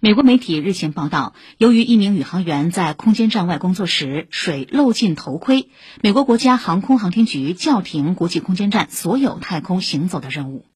美国媒体日前报道由于一名宇航员在空间站外工作时水漏进头盔美国国家航空航天局叫停国际空间站所有太空行走的任务。